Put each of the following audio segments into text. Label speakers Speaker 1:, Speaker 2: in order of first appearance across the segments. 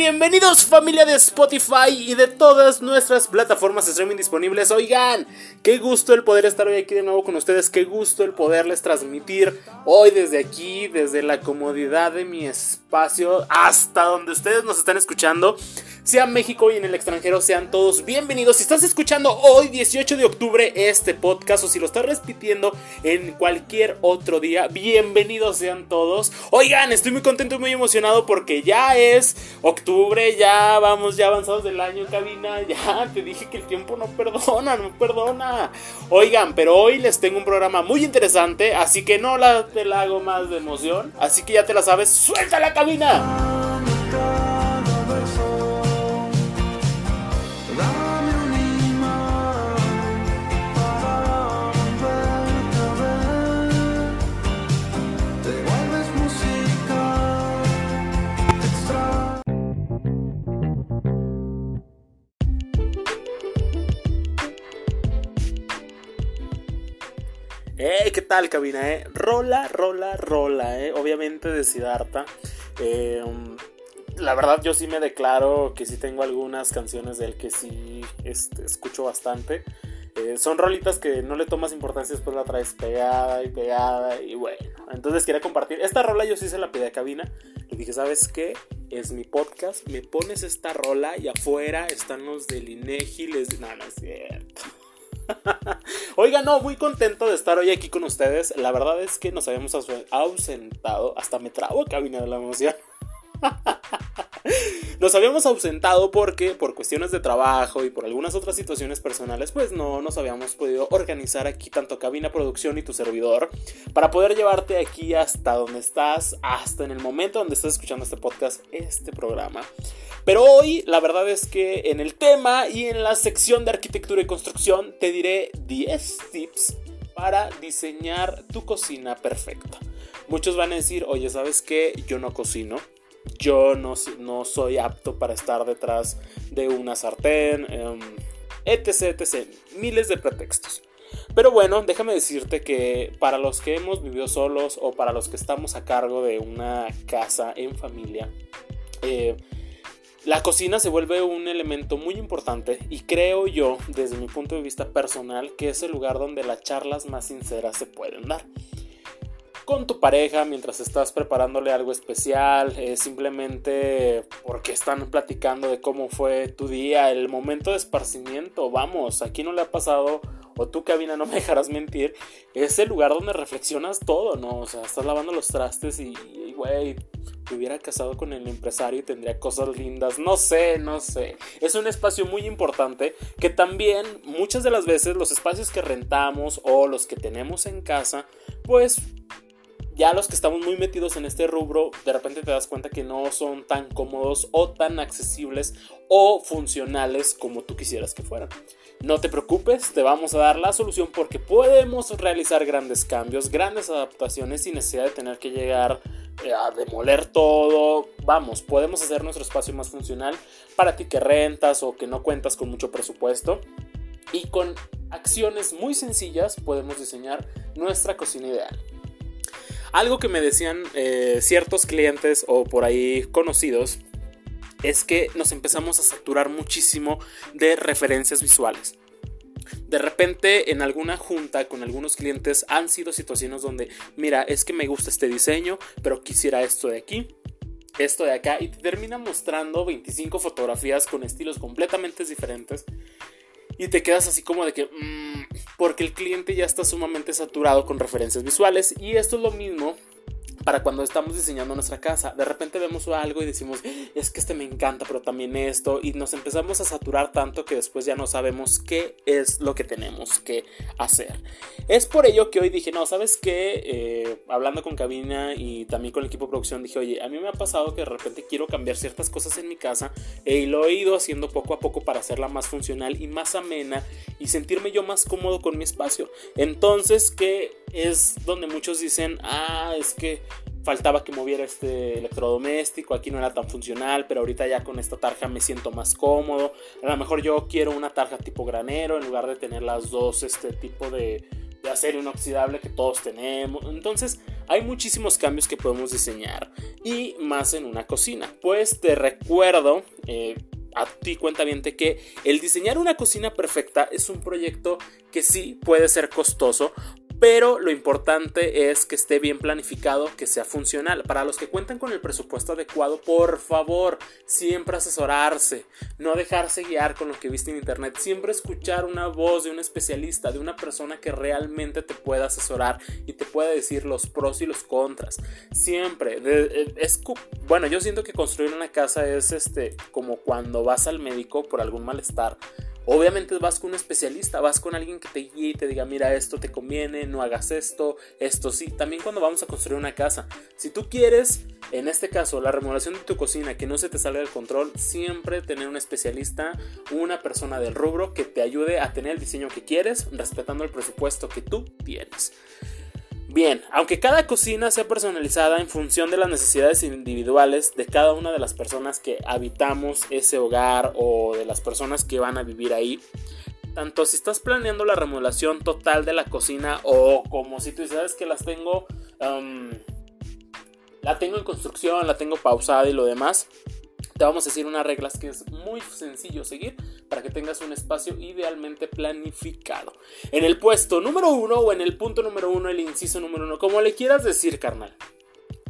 Speaker 1: bienvenidos familia de Spotify y de todas nuestras plataformas de streaming disponibles. Oigan, qué gusto el poder estar hoy aquí de nuevo con ustedes, qué gusto el poderles transmitir hoy desde aquí, desde la comodidad de mi espacio, hasta donde ustedes nos están escuchando. Sea México y en el extranjero, sean todos bienvenidos. Si estás escuchando hoy, 18 de octubre, este podcast, o si lo estás repitiendo en cualquier otro día, bienvenidos sean todos. Oigan, estoy muy contento y muy emocionado porque ya es octubre, ya vamos ya avanzados del año, cabina. Ya te dije que el tiempo no perdona, no perdona. Oigan, pero hoy les tengo un programa muy interesante, así que no la, te la hago más de emoción. Así que ya te la sabes, suelta la cabina. Tal, cabina? Eh? Rola, rola, rola, eh. Obviamente de Siddhartha. Eh, la verdad, yo sí me declaro que sí tengo algunas canciones de él que sí este, escucho bastante. Eh, son rolitas que no le tomas importancia, después la traes pegada y pegada. Y bueno, entonces quería compartir. Esta rola yo sí se la pedí a cabina. Le dije, ¿sabes qué? Es mi podcast. Me pones esta rola y afuera están los del INEGI. Les... No, no es cierto. Oiga, no, muy contento de estar hoy aquí con ustedes. La verdad es que nos habíamos ausentado. Hasta me trabo cabina de la emoción. Nos habíamos ausentado porque por cuestiones de trabajo y por algunas otras situaciones personales, pues no nos habíamos podido organizar aquí tanto cabina producción y tu servidor para poder llevarte aquí hasta donde estás, hasta en el momento donde estás escuchando este podcast, este programa. Pero hoy la verdad es que en el tema y en la sección de arquitectura y construcción te diré 10 tips para diseñar tu cocina perfecta. Muchos van a decir, oye, ¿sabes qué? Yo no cocino yo no, no soy apto para estar detrás de una sartén, em, etc, etc. Miles de pretextos. Pero bueno, déjame decirte que para los que hemos vivido solos o para los que estamos a cargo de una casa en familia, eh, la cocina se vuelve un elemento muy importante y creo yo, desde mi punto de vista personal, que es el lugar donde las charlas más sinceras se pueden dar con tu pareja mientras estás preparándole algo especial, eh, simplemente porque están platicando de cómo fue tu día, el momento de esparcimiento, vamos, aquí no le ha pasado, o tú cabina no me dejarás mentir, es el lugar donde reflexionas todo, ¿no? O sea, estás lavando los trastes y, güey, me hubiera casado con el empresario y tendría cosas lindas, no sé, no sé. Es un espacio muy importante que también muchas de las veces los espacios que rentamos o los que tenemos en casa, pues ya los que estamos muy metidos en este rubro, de repente te das cuenta que no son tan cómodos o tan accesibles o funcionales como tú quisieras que fueran. No te preocupes, te vamos a dar la solución porque podemos realizar grandes cambios, grandes adaptaciones sin necesidad de tener que llegar eh, a demoler todo. Vamos, podemos hacer nuestro espacio más funcional para ti que rentas o que no cuentas con mucho presupuesto. Y con acciones muy sencillas podemos diseñar nuestra cocina ideal. Algo que me decían eh, ciertos clientes o por ahí conocidos es que nos empezamos a saturar muchísimo de referencias visuales. De repente en alguna junta con algunos clientes han sido situaciones donde, mira, es que me gusta este diseño, pero quisiera esto de aquí, esto de acá, y te termina mostrando 25 fotografías con estilos completamente diferentes y te quedas así como de que, mm", porque el cliente ya está sumamente saturado con referencias visuales y esto es lo mismo para cuando estamos diseñando nuestra casa. De repente vemos algo y decimos, es que este me encanta, pero también esto, y nos empezamos a saturar tanto que después ya no sabemos qué es lo que tenemos que hacer. Es por ello que hoy dije, no, ¿sabes qué? Eh, hablando con cabina y también con el equipo de producción, dije, oye, a mí me ha pasado que de repente quiero cambiar ciertas cosas en mi casa y lo he ido haciendo poco a poco para hacerla más funcional y más amena y sentirme yo más cómodo con mi espacio. Entonces, ¿qué es donde muchos dicen, ah, es que faltaba que moviera este electrodoméstico, aquí no era tan funcional, pero ahorita ya con esta tarja me siento más cómodo. A lo mejor yo quiero una tarja tipo granero en lugar de tener las dos este tipo de de acero inoxidable que todos tenemos. Entonces, hay muchísimos cambios que podemos diseñar y más en una cocina. Pues te recuerdo, eh, a ti cuenta bien que el diseñar una cocina perfecta es un proyecto que sí puede ser costoso, pero lo importante es que esté bien planificado, que sea funcional. Para los que cuentan con el presupuesto adecuado, por favor, siempre asesorarse, no dejarse guiar con lo que viste en internet, siempre escuchar una voz de un especialista, de una persona que realmente te pueda asesorar y te pueda decir los pros y los contras. Siempre, es, bueno, yo siento que construir una casa es este como cuando vas al médico por algún malestar Obviamente vas con un especialista, vas con alguien que te guíe y te diga, mira, esto te conviene, no hagas esto, esto sí. También cuando vamos a construir una casa, si tú quieres, en este caso, la remodelación de tu cocina, que no se te salga del control, siempre tener un especialista, una persona del rubro que te ayude a tener el diseño que quieres, respetando el presupuesto que tú tienes. Bien, aunque cada cocina sea personalizada en función de las necesidades individuales de cada una de las personas que habitamos ese hogar o de las personas que van a vivir ahí, tanto si estás planeando la remodelación total de la cocina o como si tú sabes que las tengo, la tengo en construcción, la tengo pausada y lo demás, te vamos a decir unas reglas que es muy sencillo seguir para que tengas un espacio idealmente planificado. En el puesto número uno o en el punto número uno, el inciso número uno, como le quieras decir, carnal.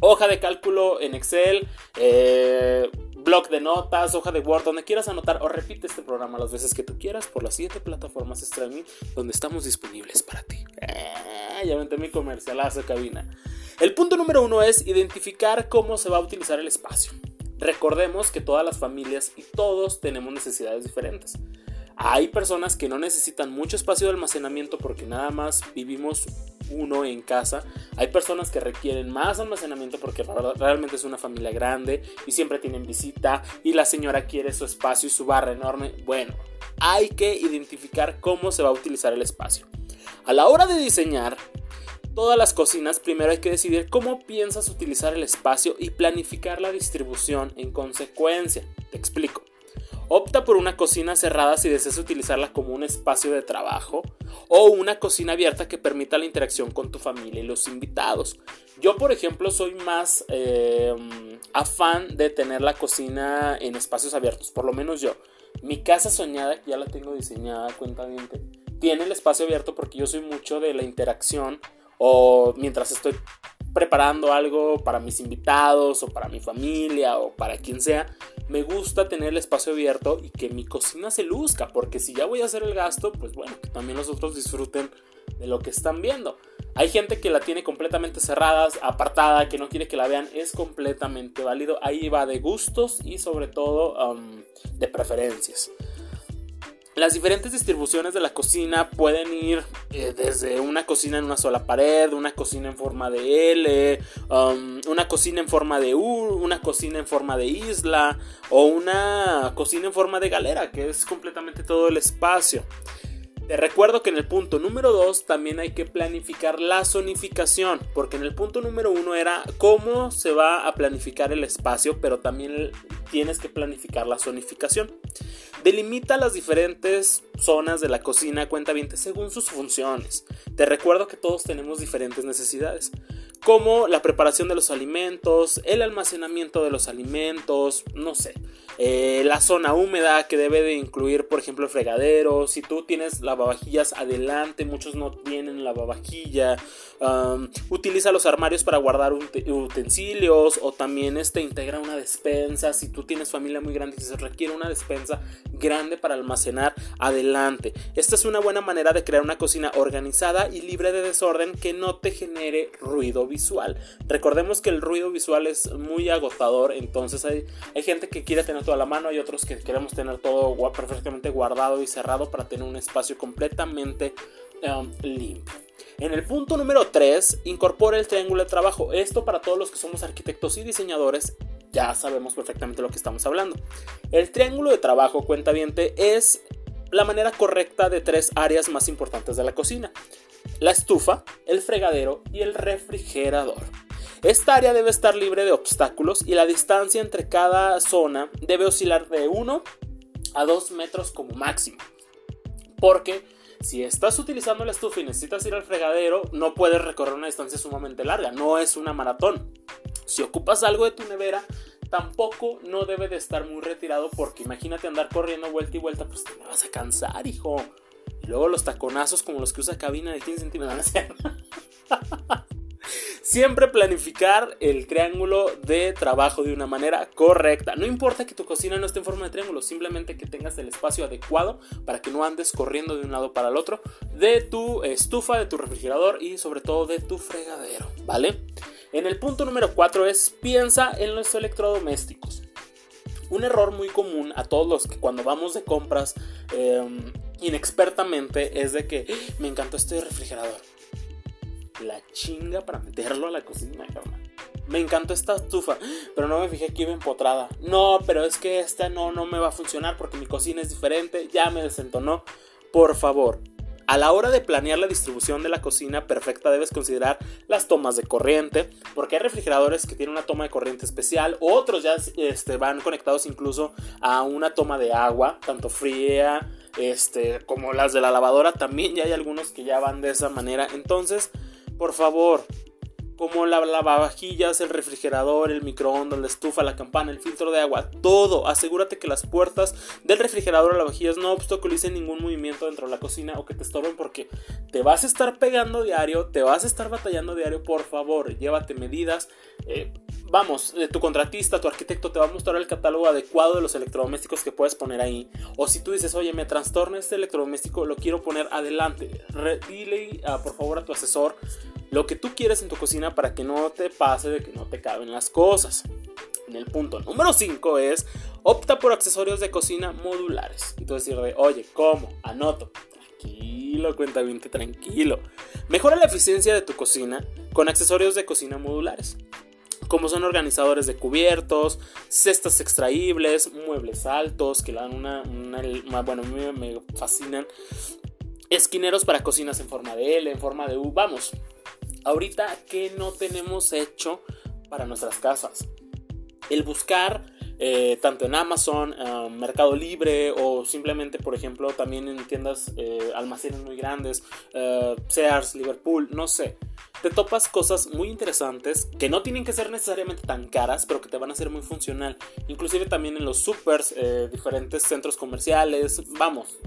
Speaker 1: Hoja de cálculo en Excel, eh, blog de notas, hoja de Word, donde quieras anotar o repite este programa las veces que tú quieras por las siete plataformas streaming donde estamos disponibles para ti. Eh, ya vente mi comercialazo cabina. El punto número uno es identificar cómo se va a utilizar el espacio. Recordemos que todas las familias y todos tenemos necesidades diferentes. Hay personas que no necesitan mucho espacio de almacenamiento porque nada más vivimos uno en casa. Hay personas que requieren más almacenamiento porque realmente es una familia grande y siempre tienen visita y la señora quiere su espacio y su barra enorme. Bueno, hay que identificar cómo se va a utilizar el espacio. A la hora de diseñar, todas las cocinas, primero hay que decidir cómo piensas utilizar el espacio y planificar la distribución en consecuencia. Te explico. Opta por una cocina cerrada si deseas utilizarla como un espacio de trabajo o una cocina abierta que permita la interacción con tu familia y los invitados. Yo, por ejemplo, soy más eh, afán de tener la cocina en espacios abiertos, por lo menos yo. Mi casa soñada, ya la tengo diseñada, cuenta bien, tiene el espacio abierto porque yo soy mucho de la interacción o mientras estoy preparando algo para mis invitados o para mi familia o para quien sea, me gusta tener el espacio abierto y que mi cocina se luzca, porque si ya voy a hacer el gasto, pues bueno, que también los otros disfruten de lo que están viendo. Hay gente que la tiene completamente cerrada, apartada, que no quiere que la vean, es completamente válido. Ahí va de gustos y sobre todo um, de preferencias. Las diferentes distribuciones de la cocina pueden ir eh, desde una cocina en una sola pared, una cocina en forma de L, um, una cocina en forma de U, una cocina en forma de isla o una cocina en forma de galera, que es completamente todo el espacio. Te recuerdo que en el punto número 2 también hay que planificar la zonificación, porque en el punto número 1 era cómo se va a planificar el espacio, pero también tienes que planificar la zonificación. Delimita las diferentes zonas de la cocina cuenta bien según sus funciones. Te recuerdo que todos tenemos diferentes necesidades, como la preparación de los alimentos, el almacenamiento de los alimentos, no sé, eh, la zona húmeda que debe de incluir, por ejemplo, el fregadero. Si tú tienes lavavajillas adelante, muchos no tienen lavavajilla. utiliza los armarios para guardar utensilios o también este, integra una despensa. Si tú tienes familia muy grande y se requiere una despensa, grande para almacenar adelante. Esta es una buena manera de crear una cocina organizada y libre de desorden que no te genere ruido visual. Recordemos que el ruido visual es muy agotador, entonces hay, hay gente que quiere tener todo a la mano, hay otros que queremos tener todo perfectamente guardado y cerrado para tener un espacio completamente um, limpio. En el punto número 3, incorpora el triángulo de trabajo. Esto para todos los que somos arquitectos y diseñadores ya sabemos perfectamente lo que estamos hablando. El triángulo de trabajo, cuenta es la manera correcta de tres áreas más importantes de la cocina. La estufa, el fregadero y el refrigerador. Esta área debe estar libre de obstáculos y la distancia entre cada zona debe oscilar de 1 a 2 metros como máximo. Porque Si estás utilizando la estufa y necesitas ir al fregadero, no puedes recorrer una distancia sumamente larga, no es una maratón. Si ocupas algo de tu nevera, tampoco no debe de estar muy retirado porque imagínate andar corriendo vuelta y vuelta, pues te vas a cansar, hijo. Y luego los taconazos como los que usa cabina de 15 centímetros. Siempre planificar el triángulo de trabajo de una manera correcta. No importa que tu cocina no esté en forma de triángulo, simplemente que tengas el espacio adecuado para que no andes corriendo de un lado para el otro de tu estufa, de tu refrigerador y sobre todo de tu fregadero, ¿vale? En el punto número 4 es piensa en los electrodomésticos. Un error muy común a todos los que cuando vamos de compras em, inexpertamente es de que ¡Ah! me encantó este refrigerador. La chinga para meterlo a la cocina, carnal. Me encantó esta estufa, pero no me fijé que iba empotrada. No, pero es que esta no, no me va a funcionar porque mi cocina es diferente. Ya me desentonó. Por favor, a la hora de planear la distribución de la cocina perfecta debes considerar las tomas de corriente, porque hay refrigeradores que tienen una toma de corriente especial, otros ya este, van conectados incluso a una toma de agua, tanto fría este, como las de la lavadora, también ya hay algunos que ya van de esa manera. Entonces, por favor, como la lavavajillas, el refrigerador, el microondas, la estufa, la campana, el filtro de agua, todo. Asegúrate que las puertas del refrigerador o lavavajillas no obstaculicen ningún movimiento dentro de la cocina o que te estorben porque te vas a estar pegando diario, te vas a estar batallando diario. Por favor, llévate medidas. Eh, vamos, eh, tu contratista, tu arquitecto te va a mostrar el catálogo adecuado de los electrodomésticos que puedes poner ahí. O si tú dices, oye, me trastorna este electrodoméstico, lo quiero poner adelante. dile ah, por favor a tu asesor lo que tú quieres en tu cocina para que no te pase de que no te caben las cosas. En el punto número 5 es opta por accesorios de cocina modulares. Y tú decirle, oye, ¿cómo? Anoto. Tranquilo, cuenta bien, tranquilo. Mejora la eficiencia de tu cocina con accesorios de cocina modulares como son organizadores de cubiertos, cestas extraíbles, muebles altos que le dan una, bueno, a mí me fascinan, esquineros para cocinas en forma de L, en forma de U, vamos, ahorita, ¿qué no tenemos hecho para nuestras casas? El buscar eh, tanto en Amazon, eh, Mercado Libre o simplemente, por ejemplo, también en tiendas, eh, almacenes muy grandes, Sears, Liverpool, no sé. Te topas cosas muy interesantes que no tienen que ser necesariamente tan caras, pero que te van a ser muy funcional. Inclusive también en los supers, diferentes centros comerciales, vamos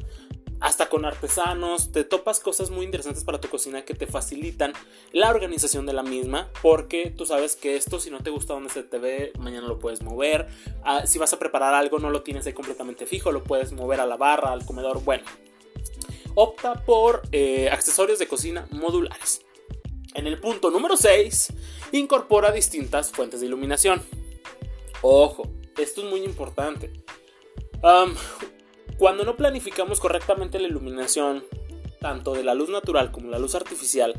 Speaker 1: hasta con artesanos, te topas cosas muy interesantes para tu cocina que te facilitan la organización de la misma, porque tú sabes que esto si no te gusta donde se te ve, mañana lo puedes mover, ah, si vas a preparar algo no lo tienes ahí completamente fijo, lo puedes mover a la barra, al comedor, bueno. Opta por eh, accesorios de cocina modulares. En el punto número 6, incorpora distintas fuentes de iluminación. Ojo, esto es muy importante. Cuando no planificamos correctamente la iluminación, tanto de la luz natural como la luz artificial,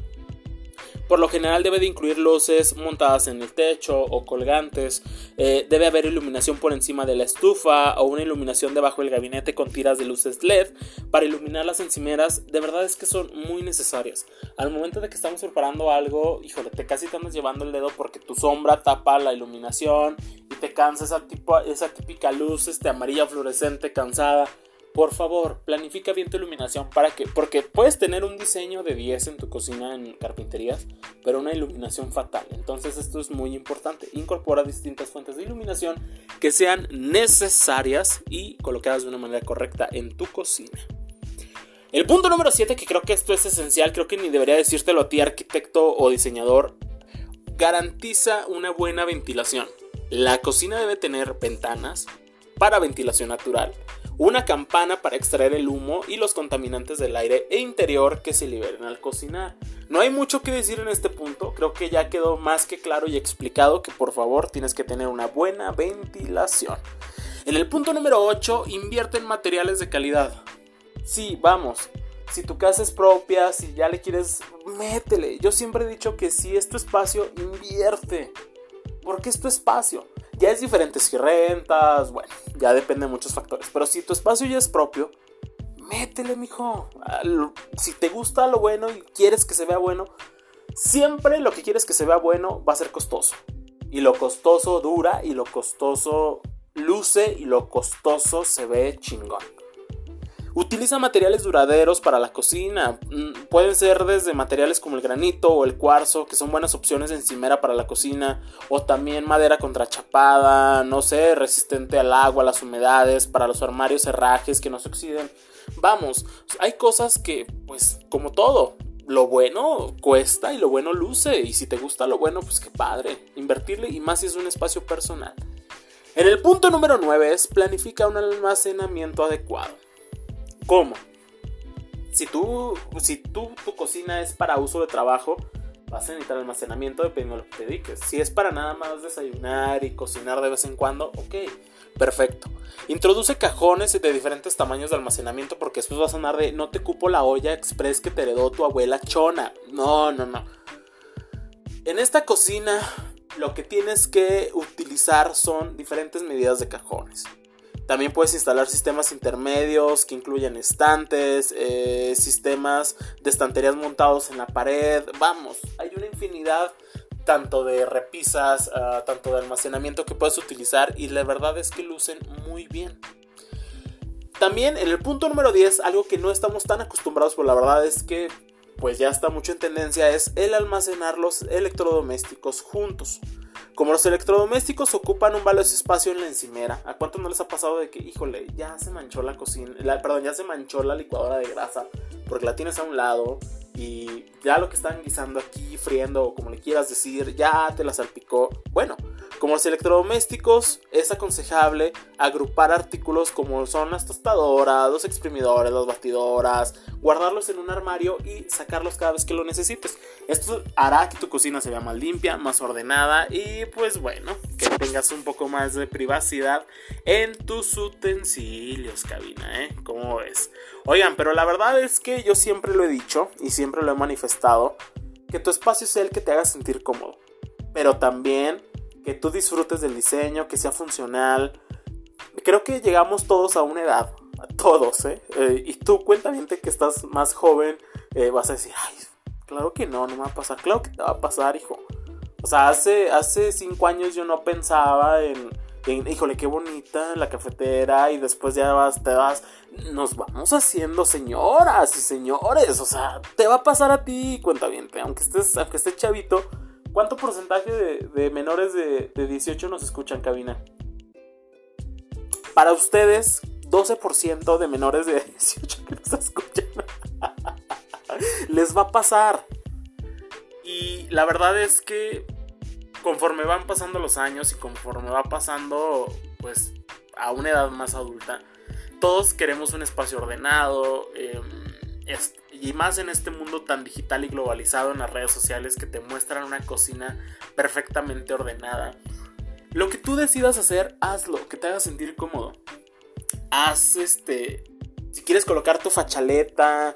Speaker 1: por lo general debe de incluir luces montadas en el techo o colgantes, eh, debe haber iluminación por encima de la estufa o una iluminación debajo del gabinete con tiras de luces LED para iluminar las encimeras, de verdad es que son muy necesarias. Al momento de que estamos preparando algo, híjole, te casi te andas llevando el dedo porque tu sombra tapa la iluminación y te cansa esa, tipo, esa típica luz este, amarilla fluorescente cansada por favor, planifica bien tu iluminación para que, porque puedes tener un diseño de 10 en tu cocina en carpinterías, pero una iluminación fatal. Entonces esto es muy importante. Incorpora distintas fuentes de iluminación que sean necesarias y colocadas de una manera correcta en tu cocina. El punto número 7, que creo que esto es esencial, creo que ni debería decírtelo a ti arquitecto o diseñador, garantiza una buena ventilación. La cocina debe tener ventanas para ventilación natural una campana para extraer el humo y los contaminantes del aire e interior que se liberen al cocinar. No hay mucho que decir en este punto, creo que ya quedó más que claro y explicado que por favor tienes que tener una buena ventilación. En el punto número 8, invierte en materiales de calidad. Sí, vamos, si tu casa es propia, si ya le quieres, métele. Yo siempre he dicho que si es tu espacio, invierte. Porque es tu espacio. Ya es diferente si rentas, bueno, ya depende de muchos factores. Pero si tu espacio ya es propio, métele, mijo. Si te gusta lo bueno y quieres que se vea bueno, siempre lo que quieres que se vea bueno va a ser costoso. Y lo costoso dura y lo costoso luce y lo costoso se ve chingón. Utiliza materiales duraderos para la cocina. Mm, pueden ser desde materiales como el granito o el cuarzo, que son buenas opciones de encimera para la cocina. O también madera contrachapada, no sé, resistente al agua, a las humedades, para los armarios herrajes que no se oxiden. Vamos, hay cosas que, pues, como todo, lo bueno cuesta y lo bueno luce. Y si te gusta lo bueno, pues qué padre. Invertirle y más si es un espacio personal. En el punto número 9 es planifica un almacenamiento adecuado. ¿Cómo? Si tú, si tú, tu cocina es para uso de trabajo, vas a necesitar almacenamiento dependiendo de lo que te dediques. Si es para nada más desayunar y cocinar de vez en cuando, ok, perfecto. Introduce cajones de diferentes tamaños de almacenamiento porque después vas a andar de no te cupo la olla express que te heredó tu abuela chona. No, no, no. En esta cocina lo que tienes que utilizar son diferentes medidas de cajones. También puedes instalar sistemas intermedios que incluyen estantes, eh, sistemas de estanterías montados en la pared. Vamos, hay una infinidad tanto de repisas, ah, tanto de almacenamiento que puedes utilizar y la verdad es que lucen muy bien. También en el punto número 10, algo que no estamos tan acostumbrados, pero la verdad es que pues ya está mucho en tendencia, es el almacenar los electrodomésticos juntos. Como los electrodomésticos ocupan un valioso espacio en la encimera, ¿a cuánto no les ha pasado de que, híjole, ya se manchó la cocina, perdón, ya se manchó la licuadora de grasa porque la tienes a un lado y ya lo que están guisando aquí, friendo o como le quieras decir, ya te la salpicó? Bueno, como los electrodomésticos, es aconsejable agrupar artículos como son las tostadoras, los exprimidores, las batidoras, guardarlos en un armario y sacarlos cada vez que lo necesites. Esto hará que tu cocina se vea más limpia, más ordenada y pues bueno, que tengas un poco más de privacidad en tus utensilios, cabina, ¿eh? ¿Cómo ves? Oigan, pero la verdad es que yo siempre lo he dicho y siempre lo he manifestado, que tu espacio sea el que te haga sentir cómodo. Pero también que tú disfrutes del diseño, que sea funcional. Creo que llegamos todos a una edad, todos, ¿eh? eh y tú, cuéntame que estás más joven, eh, vas a decir, ay, claro que no, no me va a pasar. Claro que te va a pasar, hijo. O sea, hace, hace cinco años yo no pensaba en, en, híjole, qué bonita la cafetera y después ya vas, te vas, nos vamos haciendo señoras y señores, o sea, te va a pasar a ti, cuenta bien, aunque estés, aunque estés chavito, ¿Cuánto porcentaje de, menores de, 18 nos escuchan, cabina? Para ustedes, 12% de menores de 18 que nos escuchan. Les va a pasar. Y la verdad es que conforme van pasando los años y conforme va pasando, pues, a una edad más adulta, todos queremos un espacio ordenado. Eh, y más en este mundo tan digital y globalizado en las redes sociales que te muestran una cocina perfectamente ordenada. Lo que tú decidas hacer, hazlo, que te haga sentir cómodo. Haz este. Si quieres colocar tu fachaleta,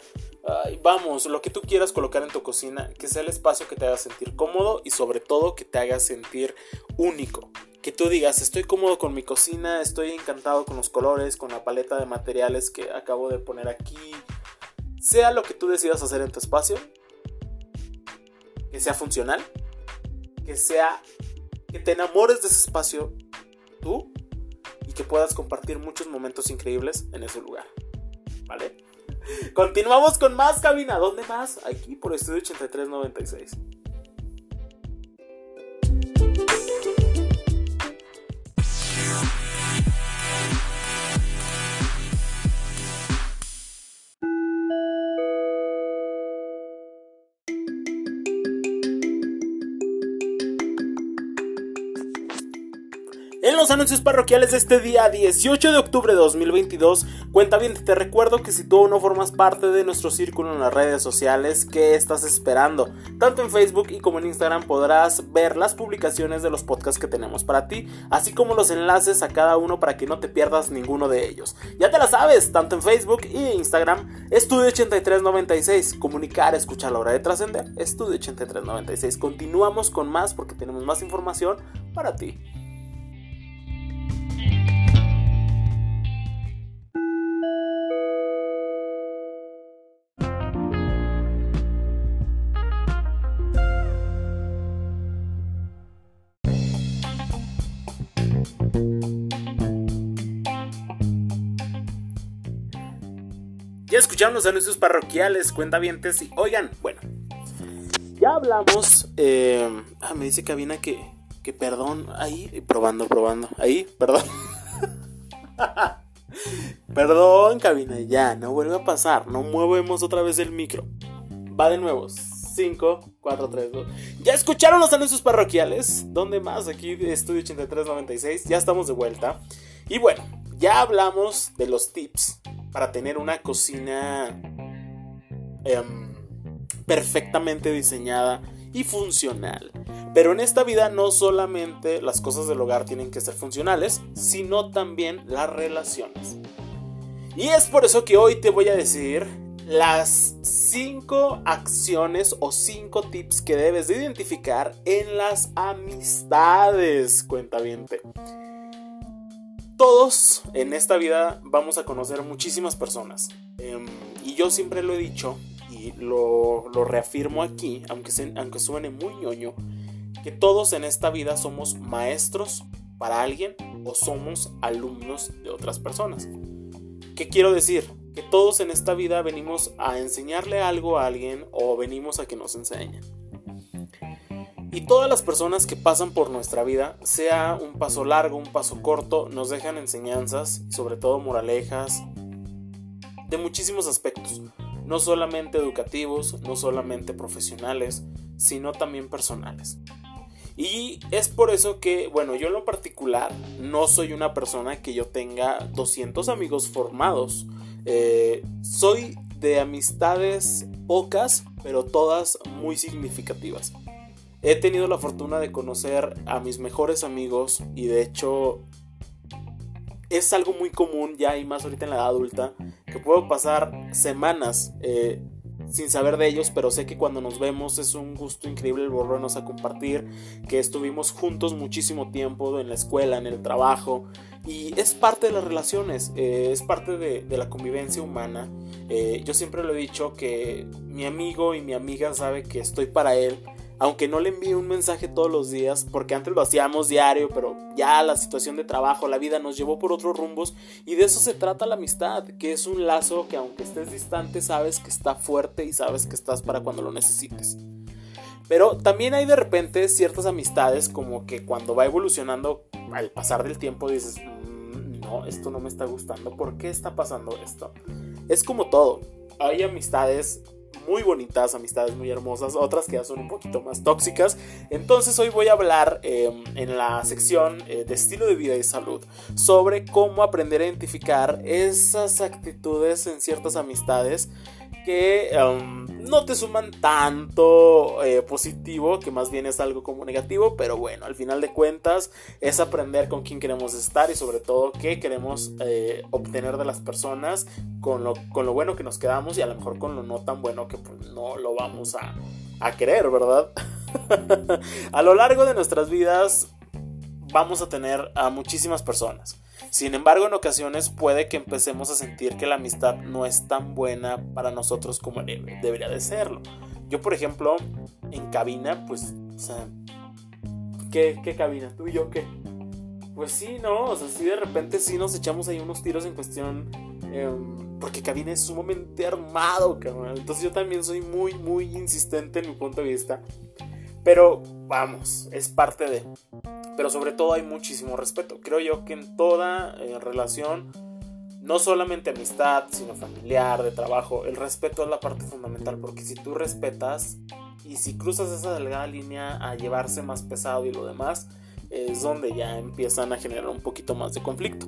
Speaker 1: vamos, lo que tú quieras colocar en tu cocina, que sea el espacio que te haga sentir cómodo y sobre todo que te haga sentir único. Que tú digas, estoy cómodo con mi cocina, estoy encantado con los colores, con la paleta de materiales que acabo de poner aquí, sea lo que tú decidas hacer en tu espacio, que sea funcional, que sea que te enamores de ese espacio tú y que puedas compartir muchos momentos increíbles en ese lugar. ¿Vale? Continuamos con más cabina. ¿Dónde más? Aquí por Estudio 8396. Parroquiales de este día 18 de octubre de 2022, cuenta bien, te recuerdo que si tú no formas parte de nuestro círculo en las redes sociales, ¿qué estás esperando? Tanto en Facebook y como en Instagram podrás ver las publicaciones de los podcasts que tenemos para ti, así como los enlaces a cada uno para que no te pierdas ninguno de ellos. Ya te la sabes, tanto en Facebook y Instagram, Estudio 8396, comunicar, escuchar la hora de trascender, Estudio 8396. Continuamos con más porque tenemos más información para ti. Escucharon los anuncios parroquiales, cuentavientes y oigan, bueno, ya hablamos. Eh, ah, me dice Cabina que, que perdón, ahí, probando, probando, ahí, perdón. perdón, Cabina, ya, no vuelve a pasar, no movemos otra vez el micro. Va de nuevo, 5, 4, 3, 2. ¿Ya escucharon los anuncios parroquiales? ¿Dónde más? Aquí Estudio 8396. Ya estamos de vuelta. Y bueno, ya hablamos de los tips para tener una cocina em, perfectamente diseñada y funcional. Pero en esta vida no solamente las cosas del hogar tienen que ser funcionales, sino también las relaciones. Y es por eso que hoy te voy a decir las 5 acciones o 5 tips que debes de identificar en las amistades, cuenta bien. Todos en esta vida vamos a conocer muchísimas personas. Em, y yo siempre lo he dicho y lo, reafirmo aquí, aunque, aunque suene muy ñoño, que todos en esta vida somos maestros para alguien o somos alumnos de otras personas. ¿Qué quiero decir? que todos en esta vida venimos a enseñarle algo a alguien o venimos a que nos enseñen. Y todas las personas que pasan por nuestra vida, sea un paso largo, un paso corto, nos dejan enseñanzas sobre todo moralejas de muchísimos aspectos, no solamente educativos, no solamente profesionales, sino también personales. Y es por eso que, bueno, yo en lo particular no soy una persona que yo tenga 200 amigos formados eh, soy de amistades pocas, pero todas muy significativas. He tenido la fortuna de conocer a mis mejores amigos y de hecho es algo muy común ya y más ahorita en la edad adulta que puedo pasar semanas eh, sin saber de ellos, pero sé que cuando nos vemos es un gusto increíble el volvernos a compartir, que estuvimos juntos muchísimo tiempo en la escuela, en el trabajo, y es parte de las relaciones, eh, es parte de, la convivencia humana. Eh, yo siempre lo he dicho que mi amigo y mi amiga sabe que estoy para él, aunque no le envíe un mensaje todos los días, porque antes lo hacíamos diario, pero ya la situación de trabajo, la vida nos llevó por otros rumbos y de eso se trata la amistad, que es un lazo que aunque estés distante sabes que está fuerte y sabes que estás para cuando lo necesites. Pero también hay de repente ciertas amistades como que cuando va evolucionando al pasar del tiempo dices, mm, no, esto no me está gustando, ¿por qué está pasando esto? Es como todo, hay amistades muy bonitas, amistades muy hermosas, otras que ya son un poquito más tóxicas. Entonces hoy voy a hablar em, en la sección eh, de estilo de vida y salud sobre cómo aprender a identificar esas actitudes en ciertas amistades que um, no te suman tanto eh, positivo, que más bien es algo como negativo, pero bueno, al final de cuentas es aprender con quién queremos estar y sobre todo qué queremos eh, obtener de las personas con lo, con lo bueno que nos quedamos y a lo mejor con lo no tan bueno que pues, no lo vamos a, a querer, ¿verdad? a lo largo de nuestras vidas vamos a tener a muchísimas personas. Sin embargo, en ocasiones puede que empecemos a sentir que la amistad no es tan buena para nosotros como debería de serlo. Yo, por ejemplo, en cabina, pues, o sea, ¿qué, cabina? ¿Tú y yo qué? Pues sí, ¿no? O sea, sí de repente sí nos echamos ahí unos tiros en cuestión... Em, porque cabina es sumamente armado, cabrón. Entonces yo también soy muy, muy insistente en mi punto de vista. Pero vamos, es parte de pero sobre todo hay muchísimo respeto. Creo yo que en toda eh, relación, no solamente amistad, sino familiar, de trabajo, el respeto es la parte fundamental, porque si tú respetas y si cruzas esa delgada línea a llevarse más pesado y lo demás, es donde ya empiezan a generar un poquito más de conflicto.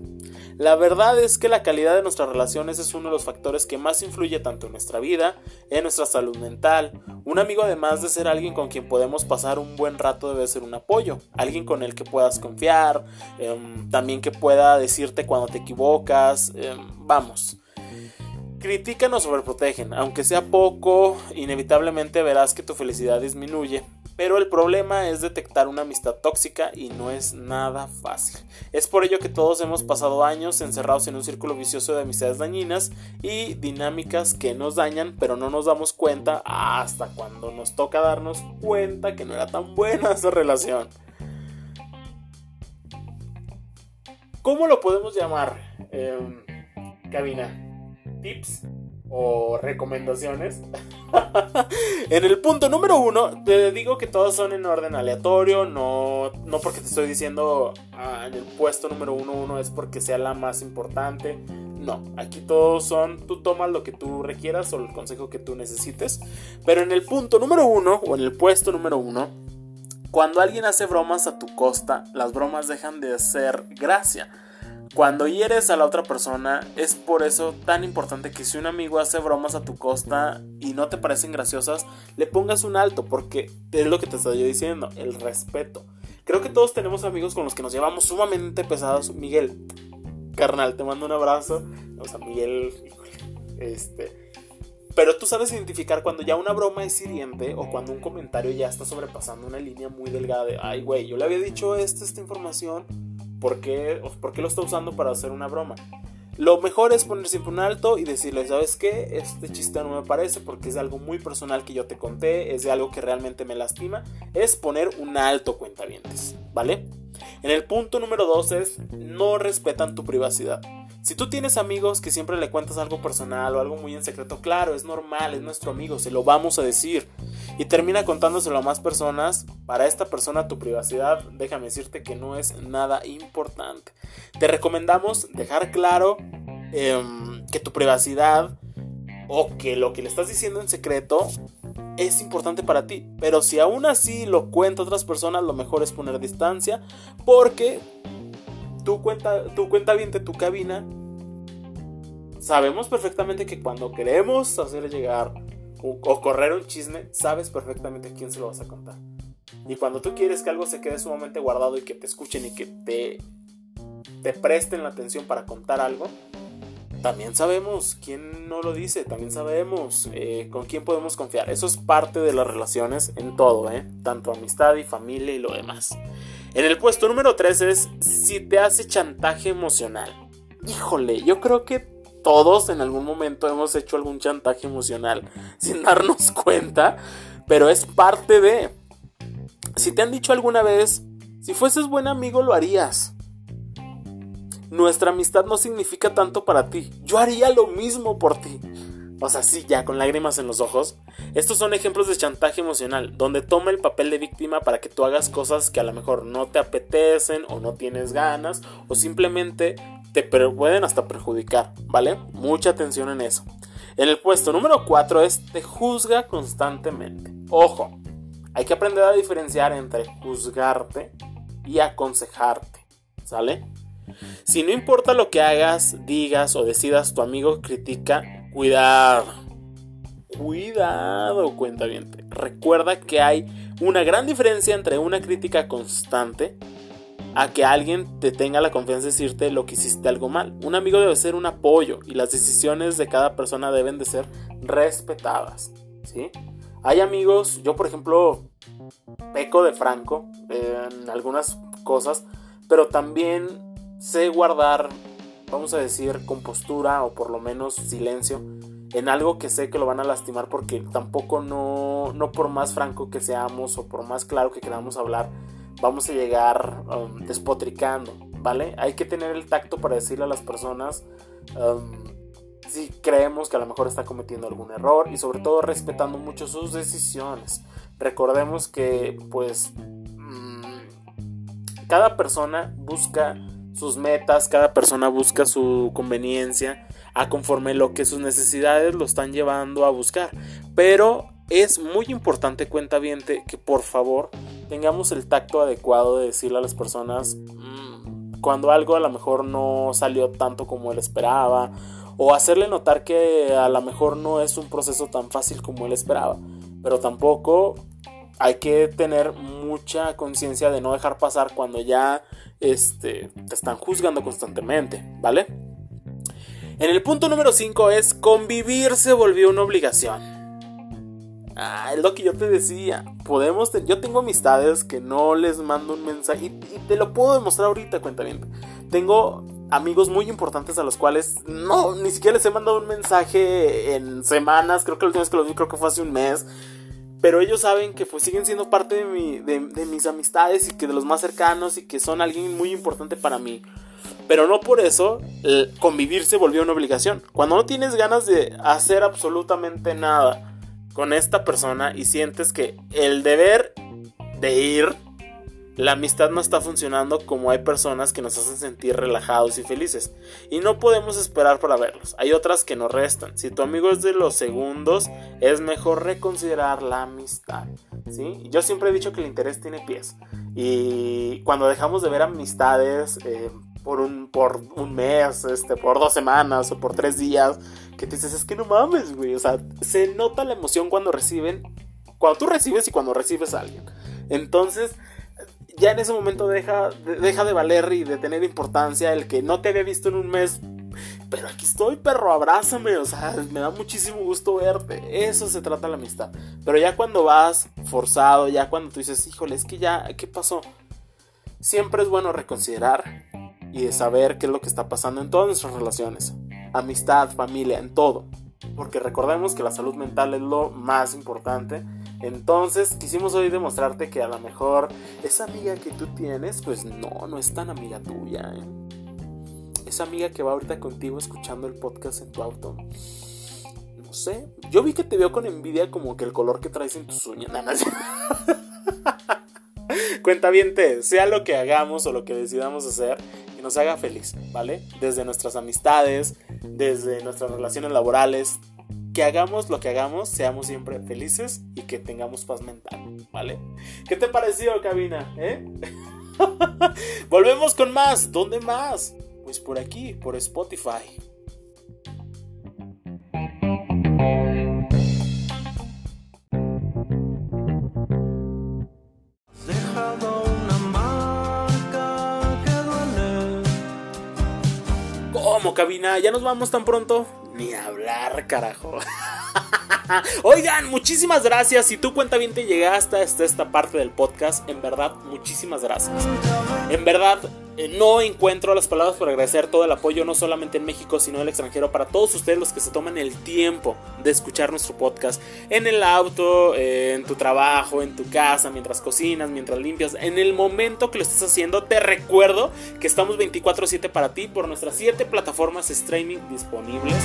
Speaker 1: La verdad es que la calidad de nuestras relaciones es uno de los factores que más influye tanto en nuestra vida, en nuestra salud mental. Un amigo además de ser alguien con quien podemos pasar un buen rato debe ser un apoyo, alguien con el que puedas confiar, em, también que pueda decirte cuando te equivocas, em, vamos. Critican o sobreprotegen, aunque sea poco, inevitablemente verás que tu felicidad disminuye pero el problema es detectar una amistad tóxica y no es nada fácil. Es por ello que todos hemos pasado años encerrados en un círculo vicioso de amistades dañinas y dinámicas que nos dañan, pero no nos damos cuenta hasta cuando nos toca darnos cuenta que no era tan buena esa relación. ¿Cómo lo podemos llamar? Em, cabina. Tips o recomendaciones. en el punto número uno, te digo que todos son en orden aleatorio, no, no porque te estoy diciendo ah, en el puesto número uno, uno es porque sea la más importante. No, aquí todos son, tú tomas lo que tú requieras o el consejo que tú necesites. Pero en el punto número uno o en el puesto número uno, cuando alguien hace bromas a tu costa, las bromas dejan de ser gracia cuando hieres a la otra persona, es por eso tan importante que si un amigo hace bromas a tu costa y no te parecen graciosas, le pongas un alto, porque es lo que te estoy diciendo, el respeto. Creo que todos tenemos amigos con los que nos llevamos sumamente pesados. Miguel, carnal, te mando un abrazo. O sea, Miguel, este. Pero tú sabes identificar cuando ya una broma es hiriente o cuando un comentario ya está sobrepasando una línea muy delgada de, ay, güey, yo le había dicho esta, esta información ¿Por qué, lo está usando para hacer una broma? Lo mejor es poner siempre un alto y decirle, ¿sabes qué? Este chiste no me parece porque es algo muy personal que yo te conté, es de algo que realmente me lastima. Es poner un alto cuentavientes, ¿vale? En el punto número dos es, no respetan tu privacidad. Si tú tienes amigos que siempre le cuentas algo personal o algo muy en secreto, claro, es normal, es nuestro amigo, se lo vamos a decir. Y termina contándoselo a más personas. Para esta persona tu privacidad, déjame decirte que no es nada importante. Te recomendamos dejar claro em, que tu privacidad o que lo que le estás diciendo en secreto es importante para ti. Pero si aún así lo cuenta otras personas, lo mejor es poner distancia porque tu cuenta, cuenta bien de tu cabina, sabemos perfectamente que cuando queremos hacer llegar o, correr un chisme, sabes perfectamente a quién se lo vas a contar. Y cuando tú quieres que algo se quede sumamente guardado y que te escuchen y que te, te presten la atención para contar algo, también sabemos quién no lo dice, también sabemos eh, con quién podemos confiar. Eso es parte de las relaciones en todo, ¿eh? tanto amistad y familia y lo demás. En el puesto número 3 es si te hace chantaje emocional. Híjole, yo creo que todos en algún momento hemos hecho algún chantaje emocional sin darnos cuenta, pero es parte de... Si te han dicho alguna vez, si fueses buen amigo lo harías. Nuestra amistad no significa tanto para ti. Yo haría lo mismo por ti o sea, sí, ya con lágrimas en los ojos. Estos son ejemplos de chantaje emocional, donde toma el papel de víctima para que tú hagas cosas que a lo mejor no te apetecen o no tienes ganas o simplemente te pueden hasta perjudicar, ¿vale? Mucha atención en eso. En el puesto número 4 es te juzga constantemente. Ojo, hay que aprender a diferenciar entre juzgarte y aconsejarte, ¿sale? Si no importa lo que hagas, digas o decidas, tu amigo critica Cuidado. Cuidado, cuenta bien. Recuerda que hay una gran diferencia entre una crítica constante a que alguien te tenga la confianza de decirte lo que hiciste algo mal. Un amigo debe ser un apoyo y las decisiones de cada persona deben de ser respetadas. ¿sí? Hay amigos, yo por ejemplo, peco de franco en algunas cosas, pero también sé guardar vamos a decir, compostura o por lo menos silencio en algo que sé que lo van a lastimar porque tampoco no, no por más franco que seamos o por más claro que queramos hablar, vamos a llegar um, despotricando, ¿vale? Hay que tener el tacto para decirle a las personas um, si creemos que a lo mejor está cometiendo algún error y sobre todo respetando mucho sus decisiones. Recordemos que pues mm, cada persona busca sus metas, cada persona busca su conveniencia a conforme lo que sus necesidades lo están llevando a buscar. Pero es muy importante, cuenta bien, que por favor tengamos el tacto adecuado de decirle a las personas mm, cuando algo a lo mejor no salió tanto como él esperaba o hacerle notar que a lo mejor no es un proceso tan fácil como él esperaba. Pero tampoco hay que tener mucha conciencia de no dejar pasar cuando ya este, te están juzgando constantemente, ¿vale? En el punto número 5 es convivir se volvió una obligación. Ah, es lo que yo te decía. Podemos, yo tengo amistades que no les mando un mensaje y, te lo puedo demostrar ahorita, cuenta bien. Tengo amigos muy importantes a los cuales no, ni siquiera les he mandado un mensaje en semanas. Creo que la última vez que los vi creo que fue hace un mes pero ellos saben que pues siguen siendo parte de, de, mis amistades y que de los más cercanos y que son alguien muy importante para mí. Pero no por eso convivir se volvió una obligación. Cuando no tienes ganas de hacer absolutamente nada con esta persona y sientes que el deber de ir la amistad no está funcionando como hay personas que nos hacen sentir relajados y felices. Y no podemos esperar para verlos. Hay otras que nos restan. Si tu amigo es de los segundos, es mejor reconsiderar la amistad. ¿sí? Yo siempre he dicho que el interés tiene pies. Y cuando dejamos de ver amistades eh, por, un, por un mes, este, por dos semanas o por tres días, que te dices, es que no mames, güey. O sea, se nota la emoción cuando reciben, cuando tú recibes y cuando recibes a alguien. Entonces, ya en ese momento deja, deja de valer y de tener importancia el que no te había visto en un mes. Pero aquí estoy, perro, abrázame. O sea, me da muchísimo gusto verte. Eso se trata la amistad. Pero ya cuando vas forzado, ya cuando tú dices, híjole, es que ya, ¿qué pasó? Siempre es bueno reconsiderar y de saber qué es lo que está pasando en todas nuestras relaciones. Amistad, familia, en todo. Porque recordemos que la salud mental es lo más importante entonces quisimos hoy demostrarte que a lo mejor esa amiga que tú tienes, pues no, no es tan amiga tuya. ¿eh? Esa amiga que va ahorita contigo escuchando el podcast en tu auto. No sé, yo vi que te veo con envidia como que el color que traes en tus uñas. Cuenta bien, sea lo que hagamos o lo que decidamos hacer, que nos haga feliz, ¿vale? Desde nuestras amistades, desde nuestras relaciones laborales, que hagamos lo que hagamos, seamos siempre felices y que tengamos paz mental, ¿vale? ¿Qué te pareció, cabina? ¿Eh? Volvemos con más. ¿Dónde más? Pues por aquí, por Spotify. ¿Cómo, cabina? ¿Ya nos vamos tan pronto? Ni hablar, carajo. Oigan, muchísimas gracias. Si tú cuenta bien te llegaste hasta esta parte del podcast, en verdad, muchísimas gracias. En verdad, eh, no encuentro las palabras para agradecer todo el apoyo, no solamente en México, sino en el extranjero, para todos ustedes los que se toman el tiempo de escuchar nuestro podcast en el auto, eh, en tu trabajo, en tu casa, mientras cocinas, mientras limpias, en el momento que lo estés haciendo. Te recuerdo que estamos 24/7 para ti por nuestras 7 plataformas streaming disponibles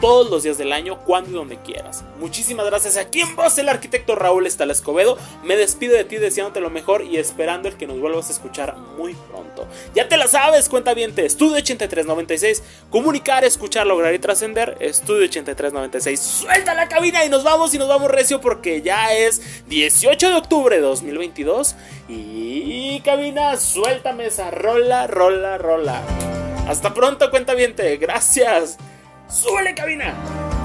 Speaker 1: todos los días del año, cuando y donde quieras. Muchísimas gracias. Aquí en voz el arquitecto Raúl Estal Escobedo. Me despido de ti deseándote lo mejor y esperando el que nos vuelvas a escuchar muy pronto. Ya te la sabes, cuenta bien, Estudio 8396. Comunicar, escuchar, lograr y trascender. Estudio 8396. Suelta la cabina y nos vamos y nos vamos recio porque ya es 18 de octubre de 2022. Y cabina, suéltame esa rola, rola, rola. Hasta pronto, cuenta bien, Gracias. ¡Súbele, cabina!